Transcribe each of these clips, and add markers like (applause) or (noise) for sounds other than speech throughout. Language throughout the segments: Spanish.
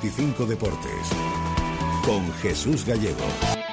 25 Deportes con Jesús Gallego.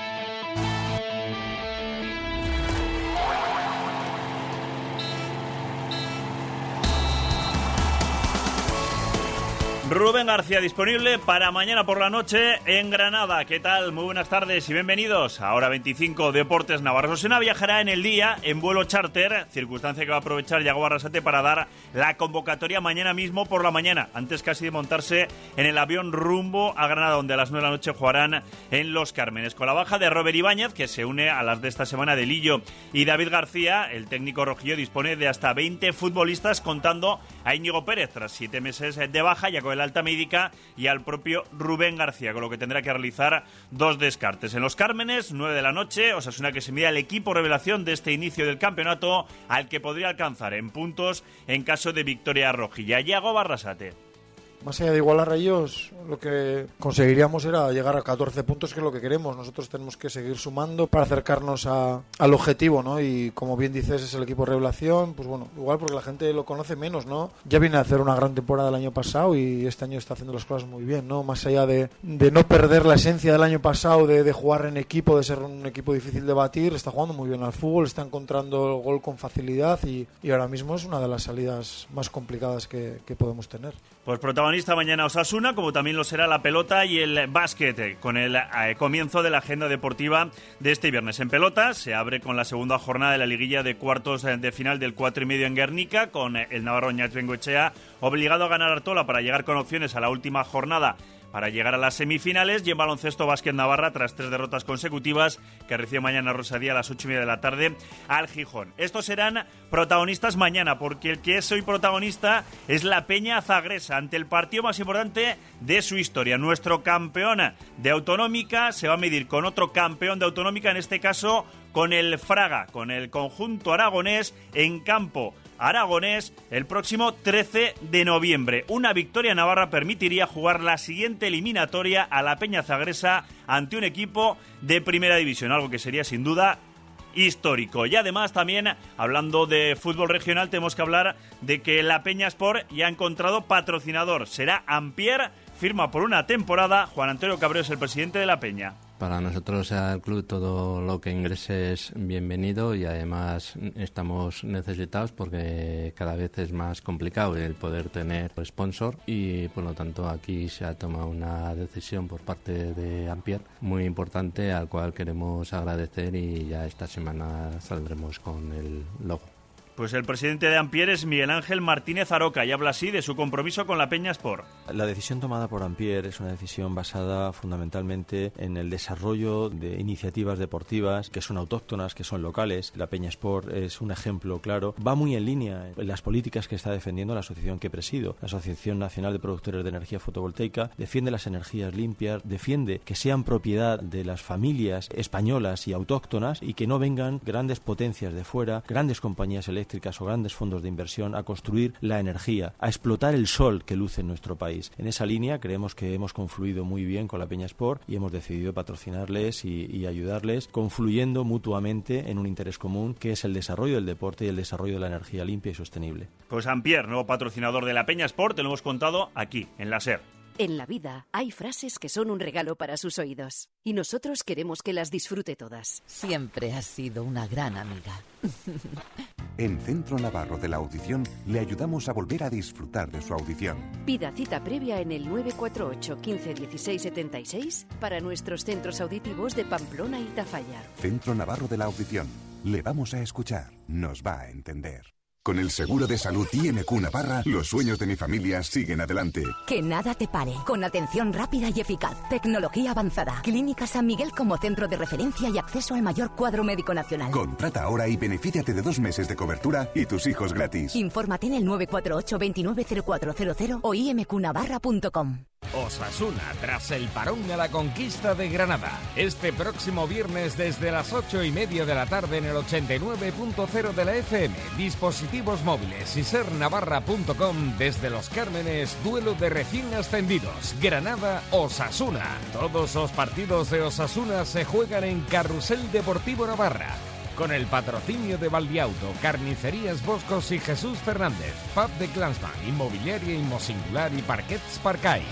Rubén García disponible para mañana por la noche en Granada. ¿Qué tal? Muy buenas tardes y bienvenidos. Ahora 25 Deportes Navarro. Sena viajará en el día en vuelo charter, circunstancia que va a aprovechar Yago Barrasate para dar la convocatoria mañana mismo por la mañana, antes casi de montarse en el avión rumbo a Granada, donde a las 9 de la noche jugarán en Los Cármenes. Con la baja de Robert Ibáñez, que se une a las de esta semana de Lillo y David García, el técnico rojillo dispone de hasta 20 futbolistas contando a Íñigo Pérez tras siete meses de baja, ya con el alta médica y al propio Rubén García, con lo que tendrá que realizar dos descartes. En los Cármenes, 9 de la noche, Osasuna que se mide al equipo revelación de este inicio del campeonato, al que podría alcanzar en puntos en caso de victoria rojilla. Yago Barrasate. Más allá de igualar a ellos, lo que conseguiríamos era llegar a 14 puntos, que es lo que queremos. Nosotros tenemos que seguir sumando para acercarnos a, al objetivo, ¿no? Y como bien dices, es el equipo revelación, pues bueno, igual porque la gente lo conoce menos, ¿no? Ya viene a hacer una gran temporada el año pasado y este año está haciendo las cosas muy bien, ¿no? Más allá de, de no perder la esencia del año pasado, de, de, jugar en equipo, de ser un equipo difícil de batir, está jugando muy bien al fútbol, está encontrando el gol con facilidad y, y ahora mismo es una de las salidas más complicadas que, que podemos tener. Pues protagonista mañana Osasuna, como también lo será la pelota y el básquet, eh, con el eh, comienzo de la agenda deportiva de este viernes. En pelota se abre con la segunda jornada de la liguilla de cuartos eh, de final del 4 y medio en Guernica, con el Navarro Bengoechea obligado a ganar Artola para llegar con opciones a la última jornada para llegar a las semifinales y en baloncesto Básquet Navarra tras tres derrotas consecutivas que recibe mañana Rosadía a las ocho y media de la tarde al Gijón. Estos serán protagonistas mañana porque el que es hoy protagonista es la Peña Zagresa ante el partido más importante de su historia. Nuestro campeón de autonómica se va a medir con otro campeón de autonómica, en este caso con el Fraga, con el conjunto aragonés en campo aragonés el próximo 13 de noviembre. Una victoria navarra permitiría jugar la siguiente eliminatoria a la Peña Zagresa ante un equipo de primera división, algo que sería sin duda histórico. Y además también, hablando de fútbol regional, tenemos que hablar de que la Peña Sport ya ha encontrado patrocinador. Será Ampier, firma por una temporada. Juan Antonio Cabrero es el presidente de la Peña. Para nosotros al club todo lo que ingrese es bienvenido y además estamos necesitados porque cada vez es más complicado el poder tener sponsor y por lo tanto aquí se ha tomado una decisión por parte de Ampier muy importante al cual queremos agradecer y ya esta semana saldremos con el logo. Pues el presidente de Ampier es Miguel Ángel Martínez Aroca y habla así de su compromiso con la Peña Sport. La decisión tomada por Ampier es una decisión basada fundamentalmente en el desarrollo de iniciativas deportivas que son autóctonas, que son locales. La Peña Sport es un ejemplo claro. Va muy en línea en las políticas que está defendiendo la asociación que presido. La Asociación Nacional de Productores de Energía Fotovoltaica defiende las energías limpias, defiende que sean propiedad de las familias españolas y autóctonas y que no vengan grandes potencias de fuera, grandes compañías eléctricas eléctricas o grandes fondos de inversión a construir la energía, a explotar el sol que luce en nuestro país. En esa línea creemos que hemos confluido muy bien con la Peña Sport y hemos decidido patrocinarles y, y ayudarles, confluyendo mutuamente en un interés común que es el desarrollo del deporte y el desarrollo de la energía limpia y sostenible. Pues Ampier, nuevo patrocinador de la Peña Sport, te lo hemos contado aquí, en la SER. En la vida hay frases que son un regalo para sus oídos y nosotros queremos que las disfrute todas. Siempre has sido una gran amiga. (laughs) En Centro Navarro de la Audición le ayudamos a volver a disfrutar de su audición. Pida cita previa en el 948 15 16 76 para nuestros centros auditivos de Pamplona y Tafalla. Centro Navarro de la Audición. Le vamos a escuchar. Nos va a entender. Con el seguro de salud IMQ Navarra, los sueños de mi familia siguen adelante. Que nada te pare. Con atención rápida y eficaz. Tecnología avanzada. Clínica San Miguel como centro de referencia y acceso al mayor cuadro médico nacional. Contrata ahora y benefíciate de dos meses de cobertura y tus hijos gratis. Infórmate en el 948 290400 o imqnavarra.com. Osasuna, tras el parón a la conquista de Granada. Este próximo viernes desde las 8 y media de la tarde en el 89.0 de la FM, dispositivos móviles y sernavarra.com desde Los Cármenes, duelo de recién ascendidos. Granada, Osasuna. Todos los partidos de Osasuna se juegan en Carrusel Deportivo Navarra. Con el patrocinio de Valdiauto, Carnicerías Boscos y Jesús Fernández, Pub de Clansman, Inmobiliaria Inmosingular y Parquets Parcay.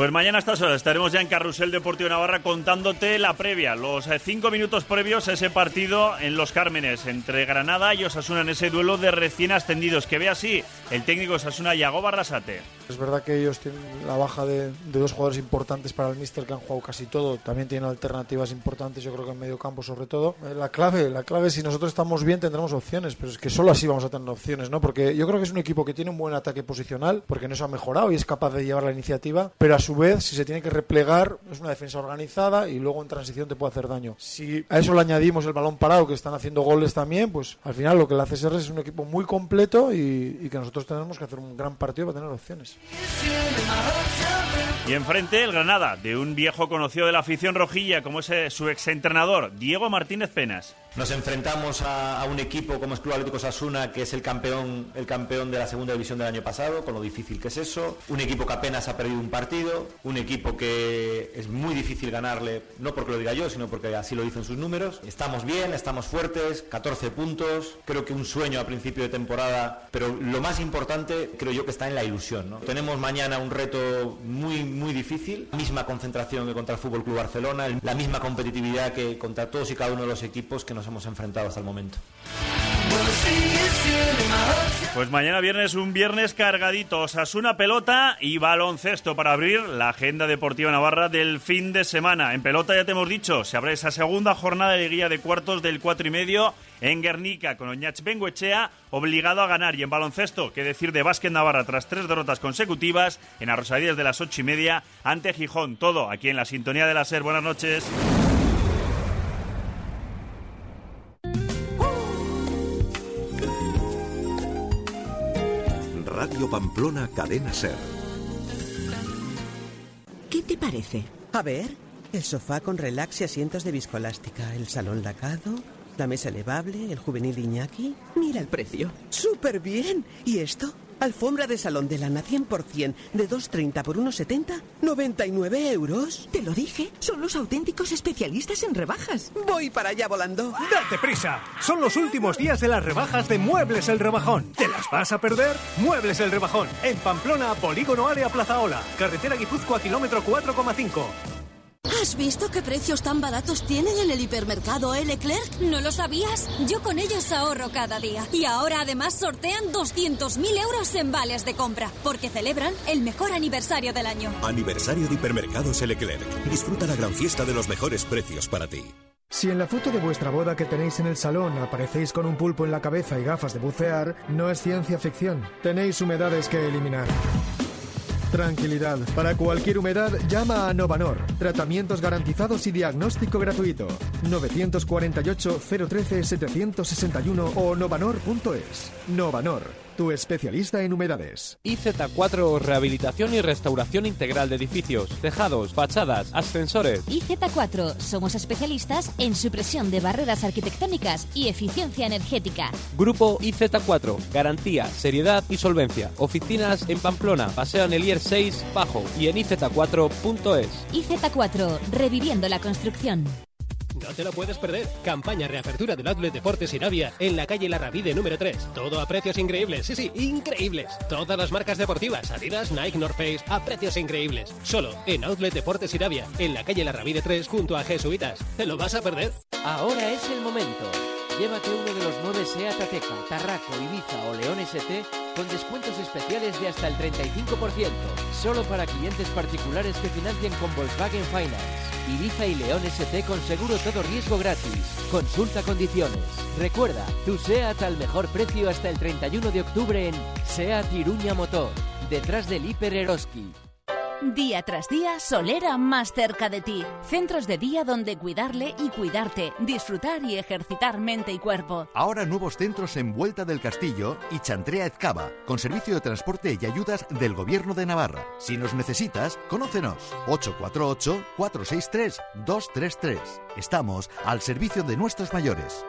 Pues mañana a estas horas estaremos ya en Carrusel Deportivo Navarra contándote la previa, los eh, cinco minutos previos a ese partido en Los Cármenes entre Granada y Osasuna en ese duelo de recién ascendidos. Que ve así el técnico Osasuna Yago Barrasate. Es verdad que ellos tienen la baja de, dos jugadores importantes para el Mister que han jugado casi todo. También tienen alternativas importantes, yo creo que en medio campo sobre todo. Eh, la clave, la clave, si nosotros estamos bien tendremos opciones, pero es que solo así vamos a tener opciones, ¿no? Porque yo creo que es un equipo que tiene un buen ataque posicional, porque no se ha mejorado y es capaz de llevar la iniciativa, pero a su vez, si se tiene que replegar, es una defensa organizada y luego en transición te puede hacer daño. Si a eso le añadimos el balón parado, que están haciendo goles también, pues al final lo que le hace ser es un equipo muy completo y, y que nosotros tenemos que hacer un gran partido para tener opciones. Y enfrente el Granada, de un viejo conocido de la afición rojilla como es eh, su exentrenador, Diego Martínez Penas. Nos enfrentamos a, un equipo como es Club Atlético Sasuna, que es el campeón, el campeón de la segunda división del año pasado, con lo difícil que es eso. Un equipo que apenas ha perdido un partido, un equipo que es muy difícil ganarle, no porque lo diga yo, sino porque así lo dicen sus números. Estamos bien, estamos fuertes, 14 puntos, creo que un sueño a principio de temporada, pero lo más importante creo yo que está en la ilusión. Tenemos mañana un reto muy, muy difícil, misma concentración que contra el Fútbol Club Barcelona, la misma competitividad que contra todos y cada uno de los equipos que nos hemos enfrentado hasta el momento. Pues mañana viernes, un viernes cargadito. Osasuna pelota y baloncesto para abrir la agenda deportiva navarra del fin de semana. En pelota ya te hemos dicho, se abre esa segunda jornada de guía de cuartos del cuatro y medio en Guernica con Oñach Benguechea obligado a ganar. Y en baloncesto, qué decir de Básquet Navarra tras tres derrotas consecutivas en Arrosadías de las ocho y media ante Gijón. Todo aquí en la sintonía de la SER. Buenas noches. Pamplona Cadena Ser. ¿Qué te parece? A ver, el sofá con relax y asientos de viscoelástica, el salón lacado, la mesa elevable, el juvenil Iñaki. Mira el precio. ¡Súper bien! ¿Y esto? Alfombra de salón de lana 100% de 2,30 por 1,70, 99 euros. Te lo dije, son los auténticos especialistas en rebajas. Voy para allá volando. ¡Date prisa! Son los últimos días de las rebajas de Muebles el Rebajón. ¿Te las vas a perder? Muebles el Rebajón. En Pamplona, Polígono Área Plaza Ola. Carretera Guipúzcoa, kilómetro 4,5. ¿Has visto qué precios tan baratos tienen en el hipermercado L. Leclerc? ¿No lo sabías? Yo con ellos ahorro cada día. Y ahora además sortean 200.000 euros en vales de compra, porque celebran el mejor aniversario del año. Aniversario de Hipermercados L. Leclerc. Disfruta la gran fiesta de los mejores precios para ti. Si en la foto de vuestra boda que tenéis en el salón aparecéis con un pulpo en la cabeza y gafas de bucear, no es ciencia ficción. Tenéis humedades que eliminar. Tranquilidad. Para cualquier humedad, llama a Novanor. Tratamientos garantizados y diagnóstico gratuito. 948 013 761 o novanor.es. Novanor tu especialista en humedades. IZ4 Rehabilitación y Restauración Integral de Edificios, Tejados, Fachadas, Ascensores. IZ4 somos especialistas en supresión de barreras arquitectónicas y eficiencia energética. Grupo IZ4, garantía, seriedad y solvencia. Oficinas en Pamplona, Paseo Anelier 6, Bajo y en iz4.es. IZ4, reviviendo la construcción. No te lo puedes perder. Campaña reapertura del Outlet Deportes Irabia en la calle La Ravide número 3. Todo a precios increíbles. Sí, sí, increíbles. Todas las marcas deportivas, Adidas, Nike, North Face, a precios increíbles. Solo en Outlet Deportes Irabia en la calle La Ravide 3 junto a Jesuitas. ¿Te lo vas a perder? Ahora es el momento. Llévate uno de los nueve SEAT Ateca, Tarraco, Ibiza o León ST con descuentos especiales de hasta el 35%, solo para clientes particulares que financien con Volkswagen Finance. Ibiza y León ST con seguro todo riesgo gratis. Consulta condiciones. Recuerda, tu SEAT al mejor precio hasta el 31 de octubre en SEAT Iruña Motor, detrás del Hiper Eroski. Día tras día, Solera más cerca de ti. Centros de día donde cuidarle y cuidarte, disfrutar y ejercitar mente y cuerpo. Ahora nuevos centros en Vuelta del Castillo y Chantrea Ezcaba, con servicio de transporte y ayudas del Gobierno de Navarra. Si nos necesitas, conócenos. 848-463-233. Estamos al servicio de nuestros mayores.